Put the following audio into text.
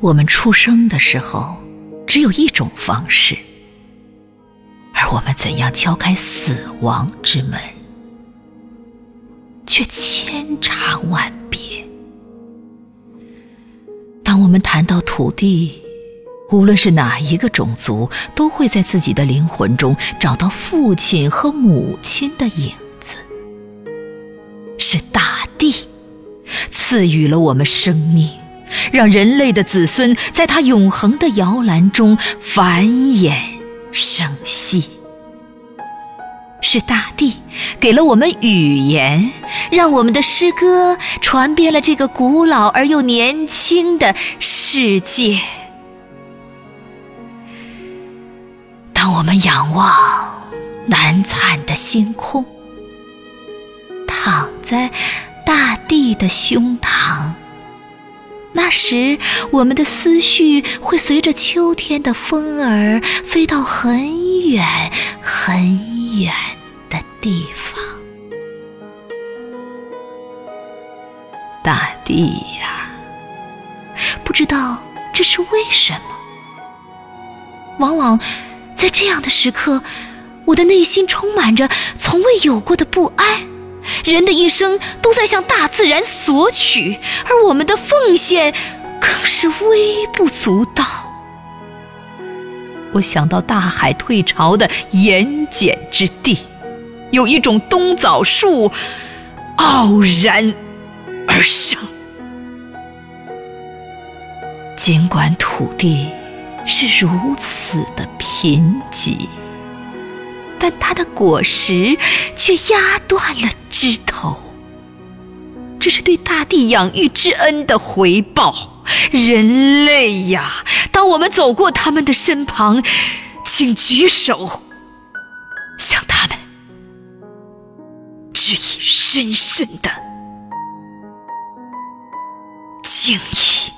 我们出生的时候只有一种方式，而我们怎样敲开死亡之门，却千差万别。当我们谈到土地，无论是哪一个种族，都会在自己的灵魂中找到父亲和母亲的影子。是大地赐予了我们生命，让人类的子孙在它永恒的摇篮中繁衍生息。是大地给了我们语言，让我们的诗歌传遍了这个古老而又年轻的世界。当我们仰望南灿的星空。躺在大地的胸膛，那时我们的思绪会随着秋天的风儿飞到很远很远的地方。大地呀，不知道这是为什么。往往在这样的时刻，我的内心充满着从未有过的不安。人的一生都在向大自然索取，而我们的奉献更是微不足道。我想到大海退潮的盐碱之地，有一种冬枣树傲然而生。尽管土地是如此的贫瘠。但它的果实却压断了枝头，这是对大地养育之恩的回报。人类呀，当我们走过他们的身旁，请举手，向他们致以深深的敬意。